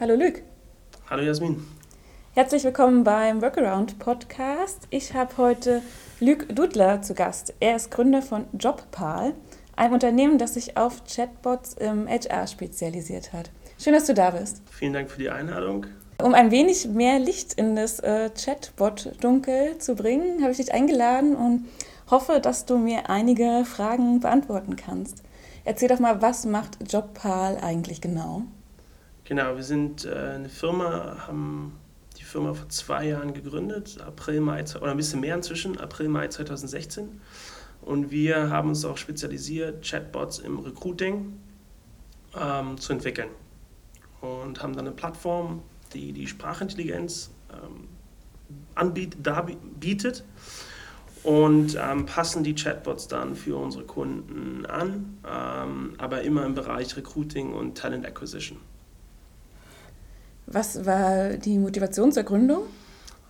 Hallo Luc. Hallo Jasmin. Herzlich willkommen beim Workaround Podcast. Ich habe heute Luc Dudler zu Gast. Er ist Gründer von JobPal, einem Unternehmen, das sich auf Chatbots im HR spezialisiert hat. Schön, dass du da bist. Vielen Dank für die Einladung. Um ein wenig mehr Licht in das äh, Chatbot-Dunkel zu bringen, habe ich dich eingeladen und hoffe, dass du mir einige Fragen beantworten kannst. Erzähl doch mal, was macht JobPal eigentlich genau? Genau, wir sind äh, eine Firma, haben die Firma vor zwei Jahren gegründet, April, Mai, oder ein bisschen mehr inzwischen, April, Mai 2016. Und wir haben uns auch spezialisiert, Chatbots im Recruiting ähm, zu entwickeln. Und haben dann eine Plattform, die die Sprachintelligenz ähm, anbietet, da bietet und ähm, passen die Chatbots dann für unsere Kunden an, ähm, aber immer im Bereich Recruiting und Talent Acquisition. Was war die Motivation zur Gründung?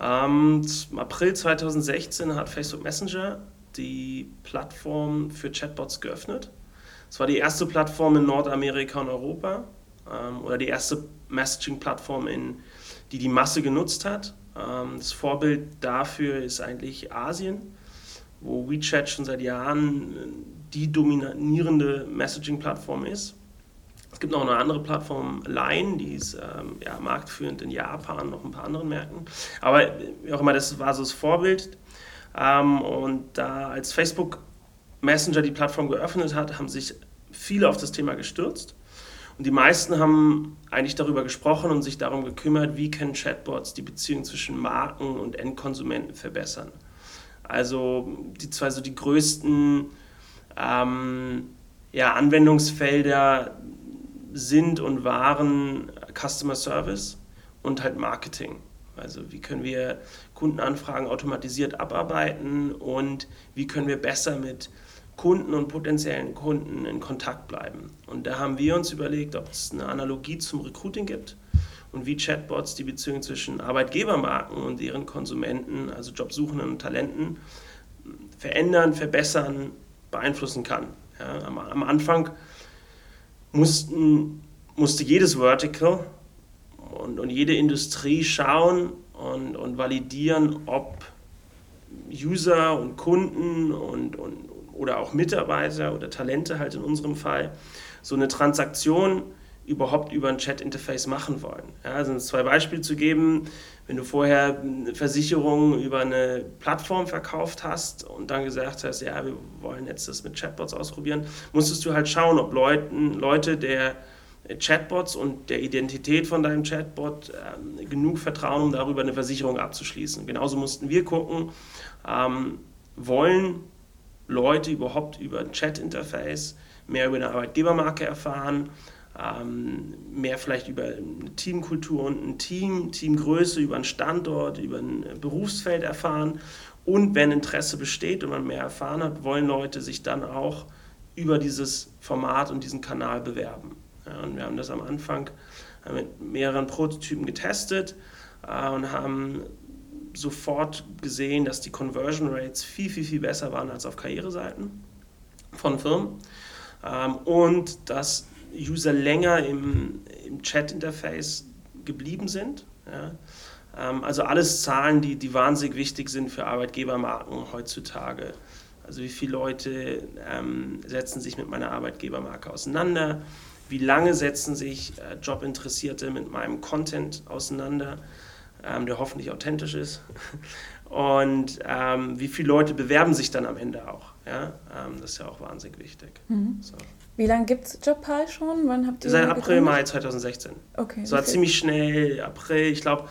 Ähm, Im April 2016 hat Facebook Messenger die Plattform für Chatbots geöffnet. Es war die erste Plattform in Nordamerika und Europa ähm, oder die erste Messaging-Plattform, die die Masse genutzt hat. Ähm, das Vorbild dafür ist eigentlich Asien, wo WeChat schon seit Jahren die dominierende Messaging-Plattform ist. Es gibt noch eine andere Plattform, Line, die ist ähm, ja, marktführend in Japan, noch ein paar anderen Märkten. Aber wie auch immer, das war so das Vorbild. Ähm, und da als Facebook Messenger die Plattform geöffnet hat, haben sich viele auf das Thema gestürzt. Und die meisten haben eigentlich darüber gesprochen und sich darum gekümmert, wie können Chatbots die Beziehung zwischen Marken und Endkonsumenten verbessern. Also die zwei so die größten ähm, ja, Anwendungsfelder sind und waren Customer Service und halt Marketing. Also wie können wir Kundenanfragen automatisiert abarbeiten und wie können wir besser mit Kunden und potenziellen Kunden in Kontakt bleiben. Und da haben wir uns überlegt, ob es eine Analogie zum Recruiting gibt und wie Chatbots die Beziehung zwischen Arbeitgebermarken und ihren Konsumenten, also Jobsuchenden und Talenten, verändern, verbessern, beeinflussen kann. Ja, am, am Anfang mussten, musste jedes Vertical und, und jede Industrie schauen und, und validieren, ob User und Kunden und, und, oder auch Mitarbeiter oder Talente halt in unserem Fall so eine Transaktion überhaupt über ein Chat-Interface machen wollen. Ja, also zwei Beispiele zu geben, wenn du vorher eine Versicherung über eine Plattform verkauft hast und dann gesagt hast, ja, wir wollen jetzt das mit Chatbots ausprobieren, musstest du halt schauen, ob Leuten, Leute der Chatbots und der Identität von deinem Chatbot äh, genug vertrauen, um darüber eine Versicherung abzuschließen. Genauso mussten wir gucken, ähm, wollen Leute überhaupt über ein Chat-Interface mehr über eine Arbeitgebermarke erfahren, ähm, mehr vielleicht über eine Teamkultur und ein Team, Teamgröße, über einen Standort, über ein Berufsfeld erfahren. Und wenn Interesse besteht und man mehr erfahren hat, wollen Leute sich dann auch über dieses Format und diesen Kanal bewerben. Ja, und wir haben das am Anfang mit mehreren Prototypen getestet äh, und haben sofort gesehen, dass die Conversion Rates viel, viel, viel besser waren als auf Karriereseiten von Firmen. Ähm, und dass User länger im, im Chat-Interface geblieben sind. Ja. Ähm, also alles Zahlen, die, die wahnsinnig wichtig sind für Arbeitgebermarken heutzutage. Also wie viele Leute ähm, setzen sich mit meiner Arbeitgebermarke auseinander? Wie lange setzen sich äh, Jobinteressierte mit meinem Content auseinander, ähm, der hoffentlich authentisch ist? Und ähm, wie viele Leute bewerben sich dann am Ende auch? Ja? Ähm, das ist ja auch wahnsinnig wichtig. Mhm. So. Wie lange gibt es JobPal schon? Wann habt ihr Seit April? Mai 2016. Okay. War okay. ziemlich schnell, April, ich glaube,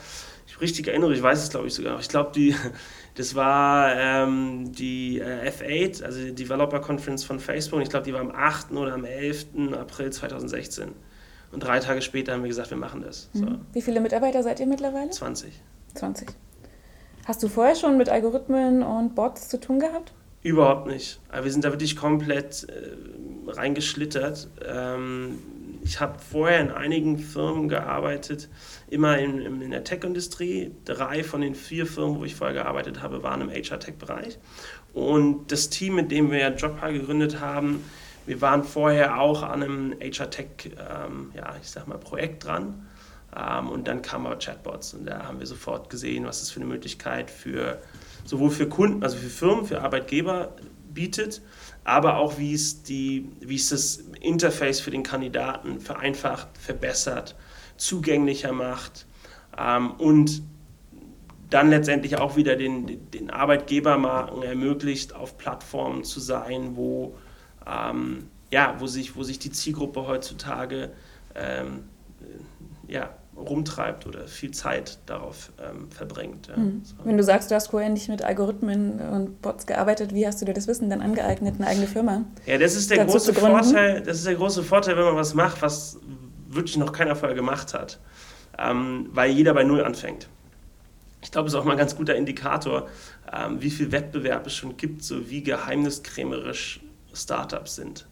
ich richtig erinnere, ich weiß es glaube ich sogar noch. Ich glaube, die, das war ähm, die äh, F8, also die Developer Conference von Facebook. Und ich glaube, die war am 8. oder am 11. April 2016. Und drei Tage später haben wir gesagt, wir machen das. So. Mhm. Wie viele Mitarbeiter seid ihr mittlerweile? 20. 20. Hast du vorher schon mit Algorithmen und Bots zu tun gehabt? Überhaupt nicht. Wir sind da wirklich komplett äh, reingeschlittert. Ähm, ich habe vorher in einigen Firmen gearbeitet, immer in, in der Tech-Industrie. Drei von den vier Firmen, wo ich vorher gearbeitet habe, waren im HR-Tech-Bereich. Und das Team, mit dem wir JobPal gegründet haben, wir waren vorher auch an einem HR-Tech, ähm, ja, ich sag mal, Projekt dran. Ähm, und dann kamen aber Chatbots und da haben wir sofort gesehen, was es für eine Möglichkeit für sowohl für Kunden, also für Firmen, für Arbeitgeber bietet, aber auch wie es, die, wie es das Interface für den Kandidaten vereinfacht, verbessert, zugänglicher macht ähm, und dann letztendlich auch wieder den, den Arbeitgebermarken ermöglicht, auf Plattformen zu sein, wo, ähm, ja, wo, sich, wo sich die Zielgruppe heutzutage ähm, ja, rumtreibt oder viel Zeit darauf ähm, verbringt. Ja. Mhm. So. Wenn du sagst, du hast vorher nicht mit Algorithmen und Bots gearbeitet, wie hast du dir das Wissen dann angeeignet, eine eigene Firma? Ja, das ist der große Vorteil. Das ist der große Vorteil, wenn man was macht, was wirklich noch keiner vorher gemacht hat, ähm, weil jeder bei Null anfängt. Ich glaube, es ist auch mal ein ganz guter Indikator, ähm, wie viel Wettbewerb es schon gibt, so wie geheimniskrämerisch Startups sind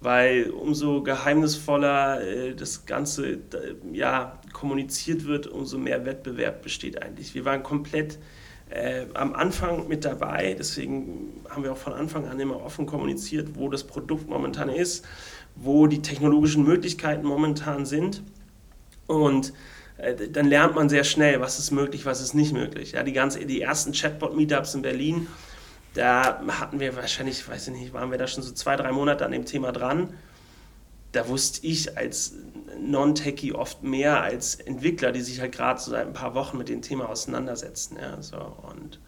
weil umso geheimnisvoller äh, das Ganze ja, kommuniziert wird, umso mehr Wettbewerb besteht eigentlich. Wir waren komplett äh, am Anfang mit dabei, deswegen haben wir auch von Anfang an immer offen kommuniziert, wo das Produkt momentan ist, wo die technologischen Möglichkeiten momentan sind und äh, dann lernt man sehr schnell, was ist möglich, was ist nicht möglich. Ja, die, ganze, die ersten Chatbot-Meetups in Berlin da hatten wir wahrscheinlich, weiß ich nicht, waren wir da schon so zwei, drei Monate an dem Thema dran. Da wusste ich als Non-Techie oft mehr als Entwickler, die sich halt gerade so seit ein paar Wochen mit dem Thema auseinandersetzen. Ja, so, und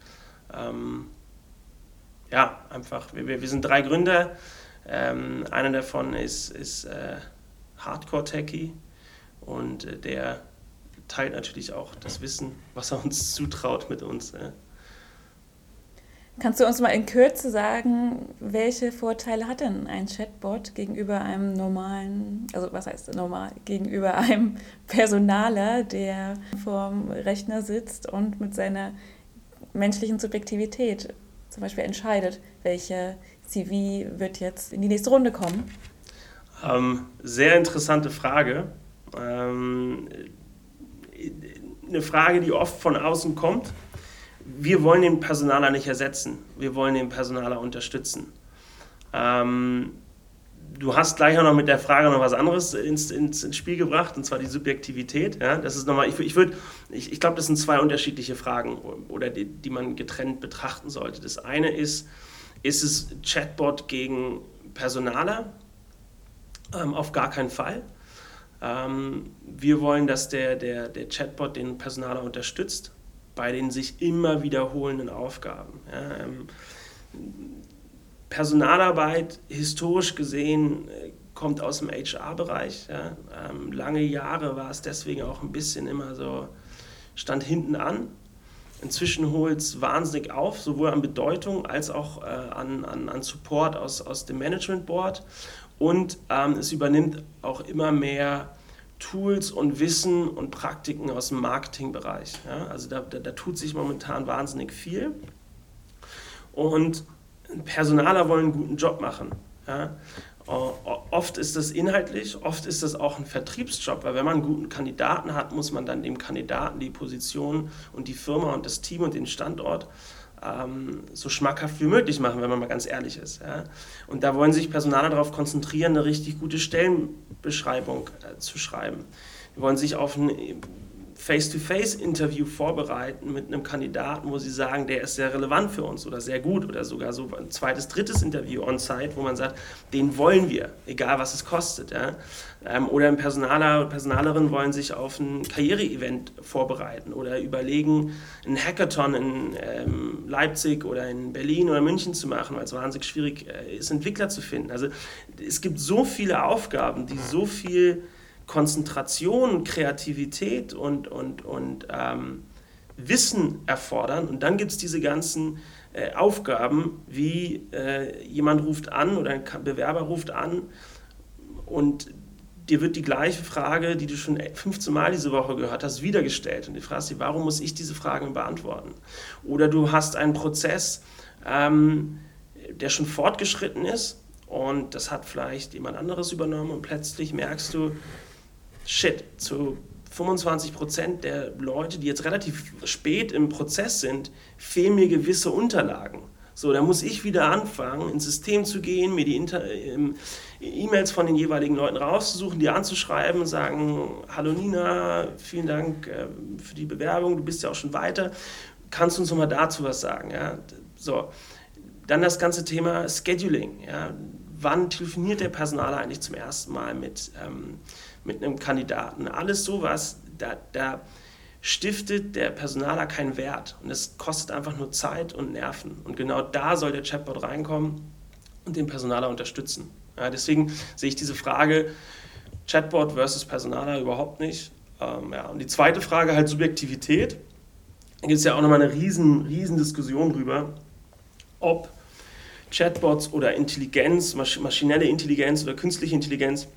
ähm, ja, einfach, wir, wir sind drei Gründer. Ähm, einer davon ist, ist äh, Hardcore-Techie und äh, der teilt natürlich auch das Wissen, was er uns zutraut mit uns. Ja. Kannst du uns mal in Kürze sagen, welche Vorteile hat denn ein Chatbot gegenüber einem normalen, also was heißt normal, gegenüber einem Personaler, der vorm Rechner sitzt und mit seiner menschlichen Subjektivität zum Beispiel entscheidet, welche CV wird jetzt in die nächste Runde kommen? Ähm, sehr interessante Frage. Ähm, eine Frage, die oft von außen kommt wir wollen den Personaler nicht ersetzen, wir wollen den Personaler unterstützen. Ähm, du hast gleich auch noch mit der Frage noch was anderes ins, ins, ins Spiel gebracht, und zwar die Subjektivität. Ja? Das ist nochmal, ich, ich, ich, ich glaube, das sind zwei unterschiedliche Fragen oder die, die man getrennt betrachten sollte. Das eine ist, ist es Chatbot gegen Personaler? Ähm, auf gar keinen Fall. Ähm, wir wollen, dass der, der, der Chatbot den Personaler unterstützt bei den sich immer wiederholenden Aufgaben. Ja, ähm, Personalarbeit, historisch gesehen, äh, kommt aus dem HR-Bereich. Ja. Ähm, lange Jahre war es deswegen auch ein bisschen immer so, stand hinten an. Inzwischen holt es wahnsinnig auf, sowohl an Bedeutung als auch äh, an, an, an Support aus, aus dem Management Board. Und ähm, es übernimmt auch immer mehr Tools und Wissen und Praktiken aus dem Marketingbereich. Ja? Also da, da, da, tut sich momentan wahnsinnig viel. Und Personaler wollen einen guten Job machen. Ja? Oft ist das inhaltlich, oft ist das auch ein Vertriebsjob, weil wenn man einen guten Kandidaten hat, muss man dann dem Kandidaten die Position und die Firma und das Team und den Standort ähm, so schmackhaft wie möglich machen, wenn man mal ganz ehrlich ist. Ja? Und da wollen sich Personaler darauf konzentrieren, eine richtig gute Stellenbeschreibung äh, zu schreiben. Die wollen sich auf ein Face-to-Face-Interview vorbereiten mit einem Kandidaten, wo sie sagen, der ist sehr relevant für uns oder sehr gut oder sogar so ein zweites, drittes Interview on-site, wo man sagt, den wollen wir, egal was es kostet. Ja? Ähm, oder ein Personaler, Personalerin wollen sich auf ein Karriere-Event vorbereiten oder überlegen, ein Hackathon in ähm, Leipzig oder in Berlin oder München zu machen, weil es wahnsinnig schwierig äh, ist, Entwickler zu finden. Also es gibt so viele Aufgaben, die so viel Konzentration, Kreativität und, und, und ähm, Wissen erfordern. Und dann gibt es diese ganzen äh, Aufgaben, wie äh, jemand ruft an oder ein Bewerber ruft an und dir wird die gleiche Frage, die du schon 15 Mal diese Woche gehört hast, wiedergestellt. Und du fragst dich, warum muss ich diese Fragen beantworten? Oder du hast einen Prozess, ähm, der schon fortgeschritten ist und das hat vielleicht jemand anderes übernommen und plötzlich merkst du, shit, zu 25 Prozent der Leute, die jetzt relativ spät im Prozess sind, fehlen mir gewisse Unterlagen. So, da muss ich wieder anfangen, ins System zu gehen, mir die ähm, E-Mails von den jeweiligen Leuten rauszusuchen, die anzuschreiben, sagen, hallo Nina, vielen Dank äh, für die Bewerbung, du bist ja auch schon weiter, kannst du uns nochmal dazu was sagen? Ja? So, dann das ganze Thema Scheduling. Ja? Wann telefoniert der Personaler eigentlich zum ersten Mal mit, ähm, mit einem Kandidaten? Alles sowas, da, da stiftet der Personaler keinen Wert und es kostet einfach nur Zeit und Nerven. Und genau da soll der Chatbot reinkommen und den Personaler unterstützen. Ja, deswegen sehe ich diese Frage Chatbot versus Personaler überhaupt nicht. Ähm, ja. Und die zweite Frage halt Subjektivität. Da gibt es ja auch nochmal eine riesen, riesen Diskussion drüber, ob Chatbots oder Intelligenz, maschinelle Intelligenz oder künstliche Intelligenz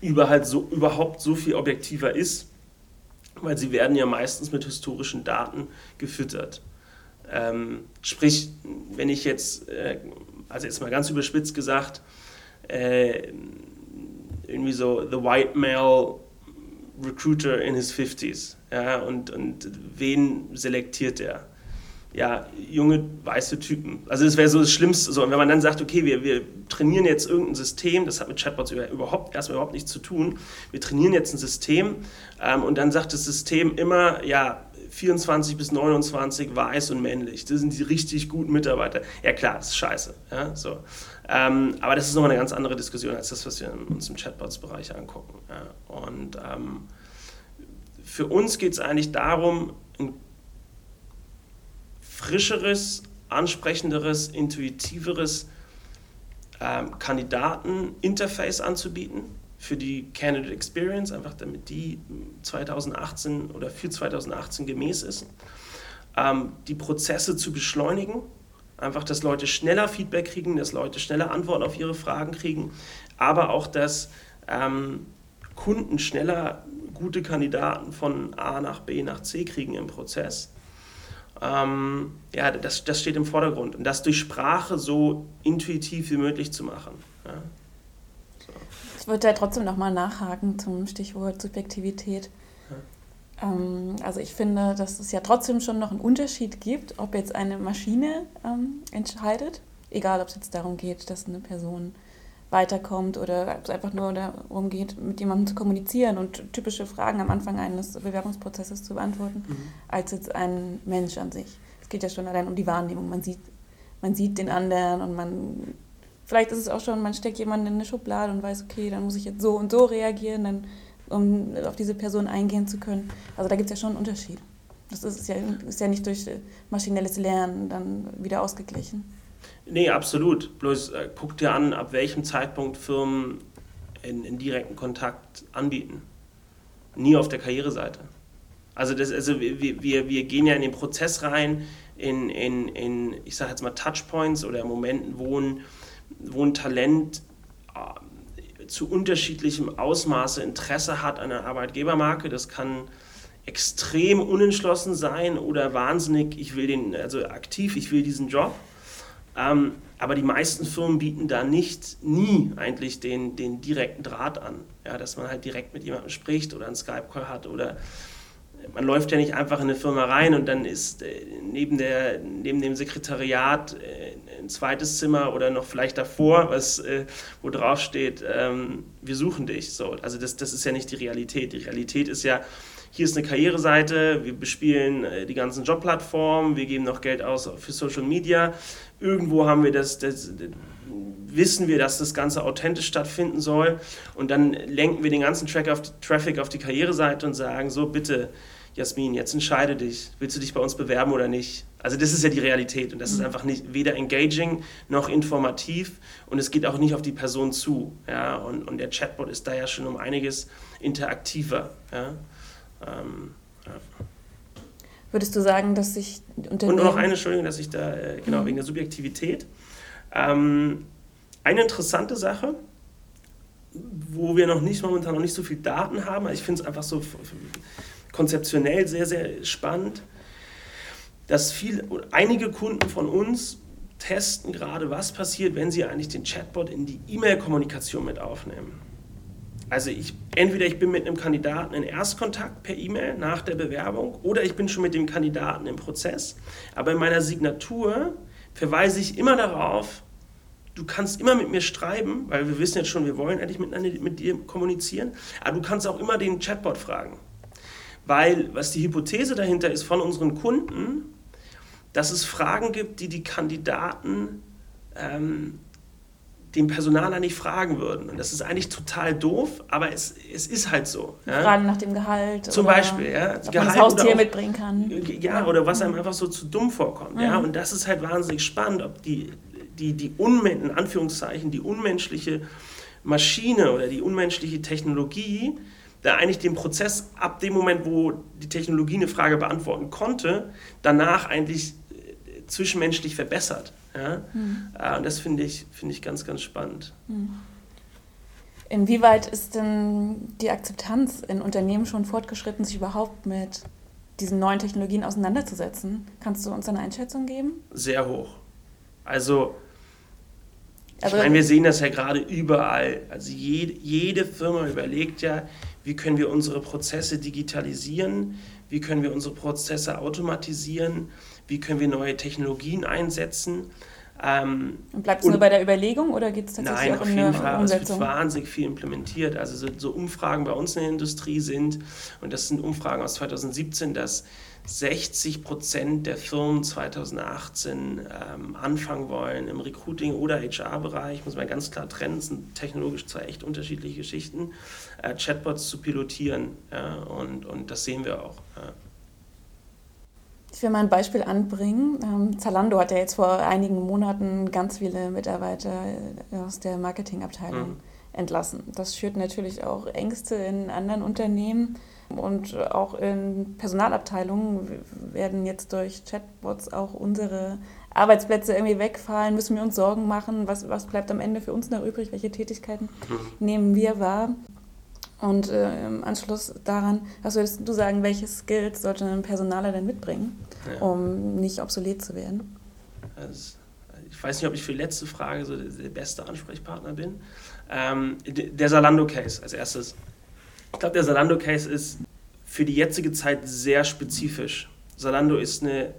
überhaupt so, überhaupt so viel objektiver ist, weil sie werden ja meistens mit historischen Daten gefüttert. Ähm, sprich, wenn ich jetzt, äh, also jetzt mal ganz überspitzt gesagt, äh, irgendwie so the white male recruiter in his 50s, ja, und, und wen selektiert er? Ja, junge weiße Typen. Also das wäre so das Schlimmste. So. Und wenn man dann sagt, okay, wir, wir trainieren jetzt irgendein System, das hat mit Chatbots überhaupt erstmal überhaupt nichts zu tun, wir trainieren jetzt ein System ähm, und dann sagt das System immer, ja, 24 bis 29 weiß und männlich. Das sind die richtig guten Mitarbeiter. Ja klar, das ist scheiße. Ja, so. Ähm, aber das ist nochmal eine ganz andere Diskussion als das, was wir uns im Chatbots-Bereich angucken. Ja. Und ähm, für uns geht es eigentlich darum, ein frischeres, ansprechenderes, intuitiveres ähm, Kandidaten-Interface anzubieten für die Candidate Experience, einfach damit die 2018 oder für 2018 gemäß ist. Ähm, die Prozesse zu beschleunigen, einfach, dass Leute schneller Feedback kriegen, dass Leute schneller Antworten auf ihre Fragen kriegen, aber auch, dass ähm, Kunden schneller gute Kandidaten von A nach B nach C kriegen im Prozess. Ähm, ja, das, das steht im Vordergrund. Und das durch Sprache so intuitiv wie möglich zu machen. Ja. So. Ich würde da trotzdem nochmal nachhaken zum Stichwort Subjektivität. Ja. Ähm, also ich finde, dass es ja trotzdem schon noch einen Unterschied gibt, ob jetzt eine Maschine ähm, entscheidet, egal ob es jetzt darum geht, dass eine Person weiterkommt oder es einfach nur darum geht, mit jemandem zu kommunizieren und typische Fragen am Anfang eines Bewerbungsprozesses zu beantworten, mhm. als jetzt ein Mensch an sich. Es geht ja schon allein um die Wahrnehmung. Man sieht, man sieht den anderen und man, vielleicht ist es auch schon, man steckt jemanden in eine Schublade und weiß, okay, dann muss ich jetzt so und so reagieren, dann, um auf diese Person eingehen zu können. Also da gibt es ja schon einen Unterschied. Das ist ja, ist ja nicht durch maschinelles Lernen dann wieder ausgeglichen. Nee, absolut. Bloß äh, guck dir an, ab welchem Zeitpunkt Firmen in, in direkten Kontakt anbieten. Nie auf der Karriereseite. Also, das, also wir, wir, wir gehen ja in den Prozess rein, in, in, in ich sage jetzt mal Touchpoints oder Momenten, wo ein, wo ein Talent äh, zu unterschiedlichem Ausmaße Interesse hat an einer Arbeitgebermarke. Das kann extrem unentschlossen sein oder wahnsinnig, ich will den, also aktiv, ich will diesen Job. Ähm, aber die meisten Firmen bieten da nicht, nie eigentlich den, den direkten Draht an. Ja, dass man halt direkt mit jemandem spricht oder einen Skype-Call hat oder man läuft ja nicht einfach in eine Firma rein und dann ist äh, neben, der, neben dem Sekretariat äh, ein zweites Zimmer oder noch vielleicht davor, was, äh, wo drauf steht, ähm, wir suchen dich. So, also das, das ist ja nicht die Realität. Die Realität ist ja, hier ist eine Karriereseite, wir bespielen die ganzen Jobplattformen, wir geben noch Geld aus für Social Media. Irgendwo haben wir das, das, wissen wir, dass das Ganze authentisch stattfinden soll und dann lenken wir den ganzen auf die, Traffic auf die Karriereseite und sagen, so bitte, Jasmin, jetzt entscheide dich, willst du dich bei uns bewerben oder nicht? Also das ist ja die Realität und das ist mhm. einfach nicht weder engaging noch informativ und es geht auch nicht auf die Person zu. Ja? Und, und der Chatbot ist da ja schon um einiges interaktiver. Ja? Ähm, ja. Würdest du sagen, dass sich Unternehmen... Und noch eine, Entschuldigung, dass ich da, äh, genau, mhm. wegen der Subjektivität. Ähm, eine interessante Sache, wo wir noch nicht, momentan noch nicht so viel Daten haben, ich finde es einfach so konzeptionell sehr, sehr spannend, dass viel, einige Kunden von uns testen gerade, was passiert, wenn sie eigentlich den Chatbot in die E-Mail-Kommunikation mit aufnehmen. Also ich, entweder ich bin mit einem Kandidaten in Erstkontakt per E-Mail nach der Bewerbung oder ich bin schon mit dem Kandidaten im Prozess. Aber in meiner Signatur verweise ich immer darauf, du kannst immer mit mir schreiben, weil wir wissen jetzt schon, wir wollen endlich mit, mit dir kommunizieren, aber du kannst auch immer den Chatbot fragen. Weil, was die Hypothese dahinter ist von unseren Kunden, dass es Fragen gibt, die die Kandidaten ähm, den Personaler nicht fragen würden. Und das ist eigentlich total doof, aber es, es ist halt so. Ja? Fragen nach dem Gehalt. Zum Beispiel, ja. Ob Gehalt man das Haustier auch, mitbringen kann. Ja, oder was einem einfach so zu dumm vorkommt. Mhm. Ja? Und das ist halt wahnsinnig spannend, ob die, die, die Unmen in Anführungszeichen, die unmenschliche Maschine oder die unmenschliche Technologie da eigentlich den Prozess ab dem Moment, wo die Technologie eine Frage beantworten konnte, danach eigentlich äh, zwischenmenschlich verbessert. Ja? Mhm. Und das finde ich, find ich ganz, ganz spannend. Mhm. Inwieweit ist denn die Akzeptanz in Unternehmen schon fortgeschritten, sich überhaupt mit diesen neuen Technologien auseinanderzusetzen? Kannst du uns eine Einschätzung geben? Sehr hoch. Also, also ich meine, wir sehen das ja gerade überall. Also jede, jede Firma überlegt ja, wie können wir unsere Prozesse digitalisieren, wie können wir unsere Prozesse automatisieren, wie können wir neue Technologien einsetzen. Ähm, und bleibt es nur bei der Überlegung oder geht es tatsächlich nein, auch in der Fall. Umsetzung? Es wird wahnsinnig viel implementiert. Also so, so, Umfragen bei uns in der Industrie sind, und das sind Umfragen aus 2017, dass 60 Prozent der Firmen 2018 ähm, anfangen wollen im Recruiting- oder HR-Bereich, muss man ganz klar trennen, das sind technologisch zwar echt unterschiedliche Geschichten, äh, Chatbots zu pilotieren. Ja, und, und das sehen wir auch. Ja. Ich will mal ein Beispiel anbringen. Ähm, Zalando hat ja jetzt vor einigen Monaten ganz viele Mitarbeiter äh, aus der Marketingabteilung mhm. entlassen. Das schürt natürlich auch Ängste in anderen Unternehmen und auch in Personalabteilungen werden jetzt durch Chatbots auch unsere Arbeitsplätze irgendwie wegfallen. Müssen wir uns Sorgen machen? Was, was bleibt am Ende für uns noch übrig? Welche Tätigkeiten mhm. nehmen wir wahr? Und äh, im Anschluss daran, was würdest du sagen, welche Skills sollte ein Personaler denn mitbringen, ja. um nicht obsolet zu werden? Also, ich weiß nicht, ob ich für die letzte Frage so der, der beste Ansprechpartner bin. Ähm, der Salando-Case als erstes. Ich glaube, der Salando-Case ist für die jetzige Zeit sehr spezifisch. Salando ist eine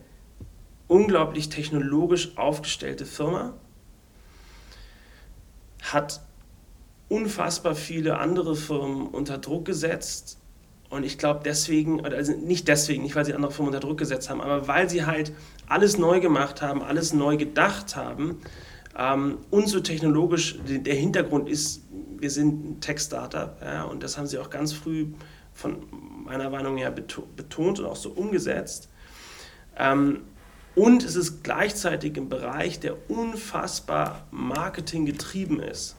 unglaublich technologisch aufgestellte Firma, hat unfassbar viele andere Firmen unter Druck gesetzt. Und ich glaube deswegen, also nicht deswegen, nicht weil sie andere Firmen unter Druck gesetzt haben, aber weil sie halt alles neu gemacht haben, alles neu gedacht haben. Ähm, und so technologisch, der Hintergrund ist, wir sind ein Tech-Startup ja, und das haben sie auch ganz früh von meiner Meinung her betont und auch so umgesetzt. Ähm, und es ist gleichzeitig im Bereich, der unfassbar marketinggetrieben ist.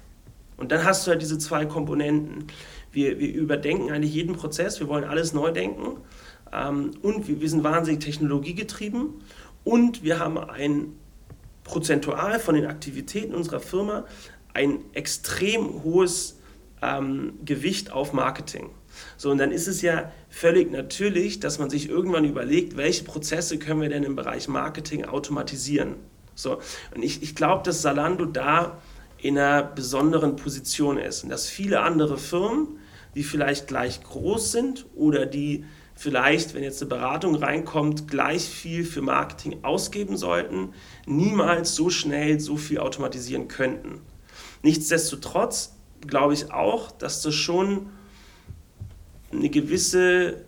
Und dann hast du halt diese zwei Komponenten. Wir, wir überdenken eigentlich jeden Prozess, wir wollen alles neu denken ähm, und wir, wir sind wahnsinnig technologiegetrieben und wir haben ein prozentual von den Aktivitäten unserer Firma ein extrem hohes ähm, Gewicht auf Marketing. So, und dann ist es ja völlig natürlich, dass man sich irgendwann überlegt, welche Prozesse können wir denn im Bereich Marketing automatisieren. So, und ich, ich glaube, dass Salando da in einer besonderen Position ist und dass viele andere Firmen, die vielleicht gleich groß sind oder die vielleicht, wenn jetzt eine Beratung reinkommt, gleich viel für Marketing ausgeben sollten, niemals so schnell so viel automatisieren könnten. Nichtsdestotrotz glaube ich auch, dass das schon eine gewisse,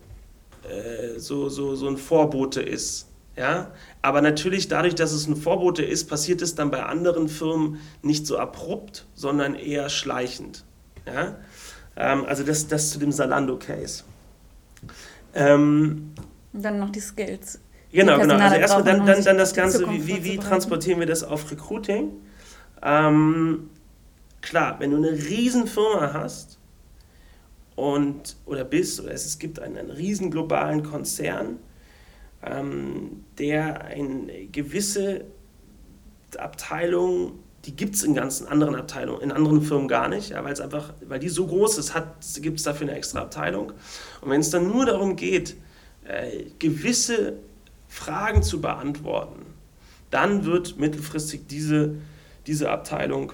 äh, so, so, so ein Vorbote ist ja? Aber natürlich dadurch, dass es ein Vorbote ist, passiert es dann bei anderen Firmen nicht so abrupt, sondern eher schleichend. Ja? Ähm, also das, das zu dem Salando-Case. Ähm, dann noch die Skills. Genau, genau. Also erstmal dann, dann, dann das Ganze, wie, wie, wie transportieren wir das auf Recruiting? Ähm, klar, wenn du eine Riesenfirma hast und oder bist, oder es, es gibt einen, einen riesen globalen Konzern, ähm, der eine gewisse Abteilung, die gibt es in ganzen anderen Abteilungen, in anderen Firmen gar nicht, ja, weil es einfach, weil die so groß ist, gibt es dafür eine extra Abteilung. Und wenn es dann nur darum geht, äh, gewisse Fragen zu beantworten, dann wird mittelfristig diese, diese Abteilung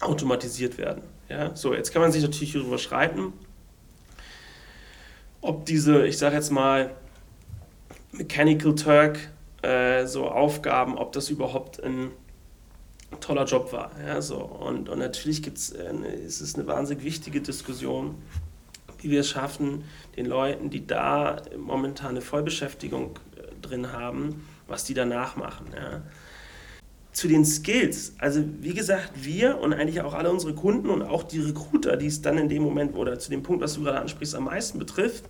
automatisiert werden. Ja? So, jetzt kann man sich natürlich darüber schreiten, ob diese, ich sage jetzt mal, Mechanical Turk äh, so Aufgaben, ob das überhaupt ein toller Job war. Ja, so. und, und natürlich gibt's, äh, ist es eine wahnsinnig wichtige Diskussion, wie wir es schaffen, den Leuten, die da momentan eine Vollbeschäftigung äh, drin haben, was die danach machen. Ja. Zu den Skills, also wie gesagt, wir und eigentlich auch alle unsere Kunden und auch die Recruiter, die es dann in dem Moment oder zu dem Punkt, was du gerade ansprichst, am meisten betrifft,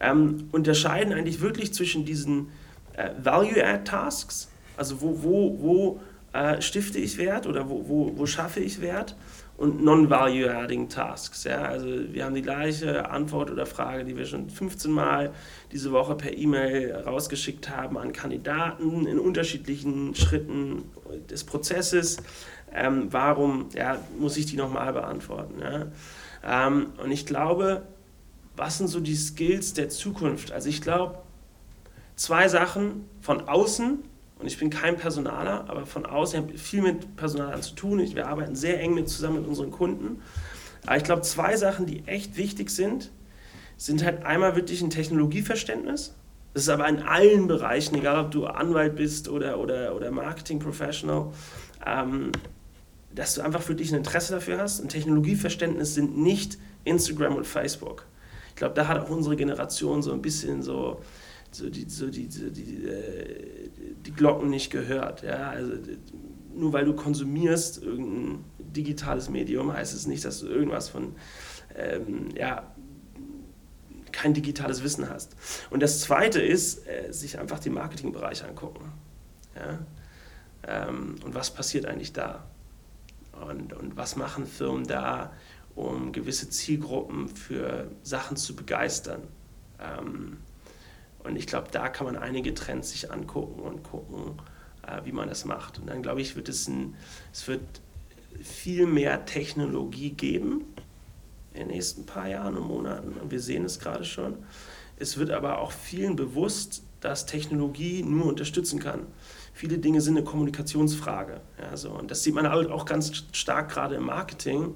ähm, unterscheiden eigentlich wirklich zwischen diesen äh, Value-Add-Tasks, also wo, wo, wo äh, stifte ich Wert oder wo, wo, wo schaffe ich Wert und Non-Value-Adding Tasks. Ja? Also wir haben die gleiche Antwort oder Frage, die wir schon 15 Mal diese Woche per E-Mail rausgeschickt haben an Kandidaten in unterschiedlichen Schritten des Prozesses. Ähm, warum ja, muss ich die nochmal beantworten? Ja? Ähm, und ich glaube, was sind so die Skills der Zukunft? Also ich glaube, zwei Sachen von außen, und ich bin kein Personaler, aber von außen, ich habe viel mit Personalern zu tun. Wir arbeiten sehr eng mit, zusammen mit unseren Kunden. Aber ich glaube, zwei Sachen, die echt wichtig sind, sind halt einmal wirklich ein Technologieverständnis. Das ist aber in allen Bereichen, egal ob du Anwalt bist oder, oder, oder Marketing-Professional, ähm, dass du einfach wirklich ein Interesse dafür hast. Und Technologieverständnis sind nicht Instagram und Facebook. Ich glaube, da hat auch unsere Generation so ein bisschen so so die, so die, so die, äh, die Glocken nicht gehört. Ja? Also, nur weil du konsumierst irgendein digitales Medium, heißt es nicht, dass du irgendwas von, ähm, ja, kein digitales Wissen hast. Und das Zweite ist, äh, sich einfach den Marketingbereich angucken. Ja? Ähm, und was passiert eigentlich da? Und, und was machen Firmen da, um gewisse Zielgruppen für Sachen zu begeistern? Ähm, und ich glaube, da kann man einige Trends sich angucken und gucken, äh, wie man das macht. Und dann glaube ich, wird es, ein, es wird viel mehr Technologie geben in den nächsten paar Jahren und Monaten. Und wir sehen es gerade schon. Es wird aber auch vielen bewusst, dass Technologie nur unterstützen kann. Viele Dinge sind eine Kommunikationsfrage. Ja, so. Und das sieht man halt auch ganz stark gerade im Marketing,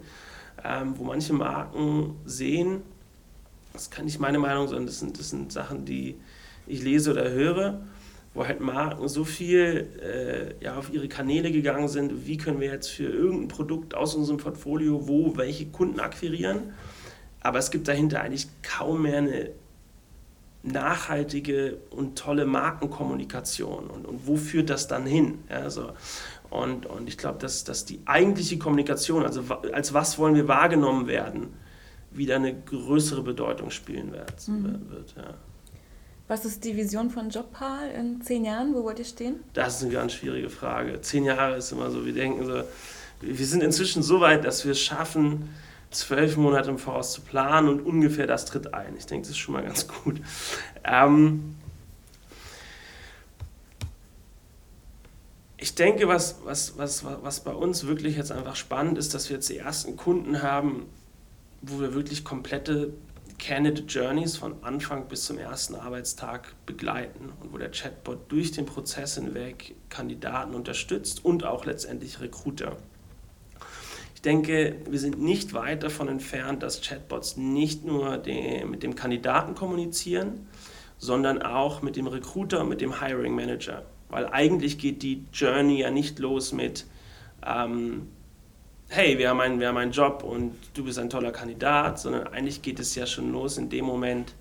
ähm, wo manche Marken sehen, das kann nicht meine Meinung sein, das sind, das sind Sachen, die, ich lese oder höre, wo halt Marken so viel äh, ja, auf ihre Kanäle gegangen sind, wie können wir jetzt für irgendein Produkt aus unserem Portfolio wo welche Kunden akquirieren. Aber es gibt dahinter eigentlich kaum mehr eine nachhaltige und tolle Markenkommunikation. Und, und wo führt das dann hin? Ja, so. Und, und ich glaube, dass, dass die eigentliche Kommunikation, also als was wollen wir wahrgenommen werden, wieder eine größere Bedeutung spielen wird. Mhm. wird ja. Was ist die Vision von Jobpal in zehn Jahren? Wo wollt ihr stehen? Das ist eine ganz schwierige Frage. Zehn Jahre ist immer so, wir denken so, wir sind inzwischen so weit, dass wir es schaffen, zwölf Monate im Voraus zu planen und ungefähr das tritt ein. Ich denke, das ist schon mal ganz gut. Ähm ich denke, was, was, was, was bei uns wirklich jetzt einfach spannend ist, dass wir jetzt die ersten Kunden haben, wo wir wirklich komplette Candidate Journeys von Anfang bis zum ersten Arbeitstag begleiten und wo der Chatbot durch den Prozess hinweg Kandidaten unterstützt und auch letztendlich Recruiter. Ich denke, wir sind nicht weit davon entfernt, dass Chatbots nicht nur die, mit dem Kandidaten kommunizieren, sondern auch mit dem Recruiter und mit dem Hiring Manager. Weil eigentlich geht die Journey ja nicht los mit, ähm, hey, wir haben, einen, wir haben einen Job und du bist ein toller Kandidat, sondern eigentlich geht es ja schon los in dem Moment,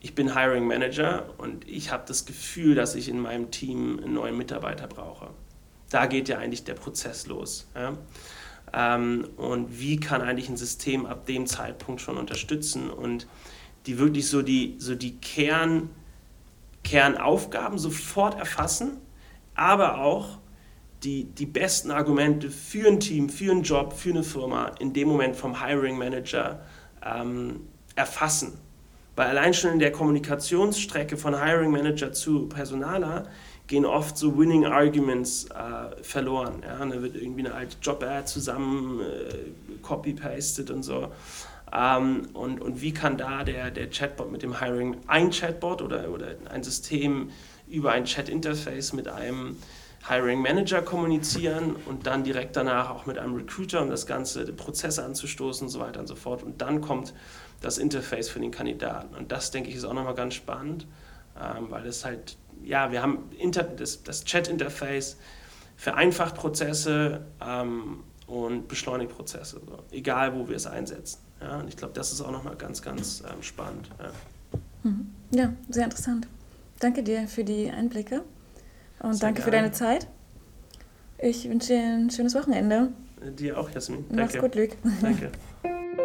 ich bin Hiring Manager und ich habe das Gefühl, dass ich in meinem Team einen neuen Mitarbeiter brauche. Da geht ja eigentlich der Prozess los. Ja? Ähm, und wie kann eigentlich ein System ab dem Zeitpunkt schon unterstützen und die wirklich so die, so die Kern, Kernaufgaben sofort erfassen, aber auch die, die besten Argumente für ein Team, für einen Job, für eine Firma in dem Moment vom Hiring Manager ähm, erfassen. Weil allein schon in der Kommunikationsstrecke von Hiring Manager zu Personaler gehen oft so Winning Arguments äh, verloren. Ja? Und da wird irgendwie eine alte Job-Ad zusammen äh, copy-pasted und so. Ähm, und, und wie kann da der, der Chatbot mit dem Hiring, ein Chatbot oder, oder ein System über ein Chat-Interface mit einem Hiring Manager kommunizieren und dann direkt danach auch mit einem Recruiter, um das ganze Prozess anzustoßen und so weiter und so fort. Und dann kommt das Interface für den Kandidaten. Und das, denke ich, ist auch nochmal ganz spannend, ähm, weil es halt ja, wir haben Inter das, das Chat-Interface vereinfacht Prozesse ähm, und beschleunigt Prozesse, so. egal wo wir es einsetzen. Ja, und ich glaube, das ist auch nochmal ganz, ganz ähm, spannend. Ja. Mhm. ja, sehr interessant. Danke dir für die Einblicke und sehr danke geil. für deine Zeit. Ich wünsche dir ein schönes Wochenende. Dir auch, Jasmin. Danke. Mach's gut, Luc. Danke.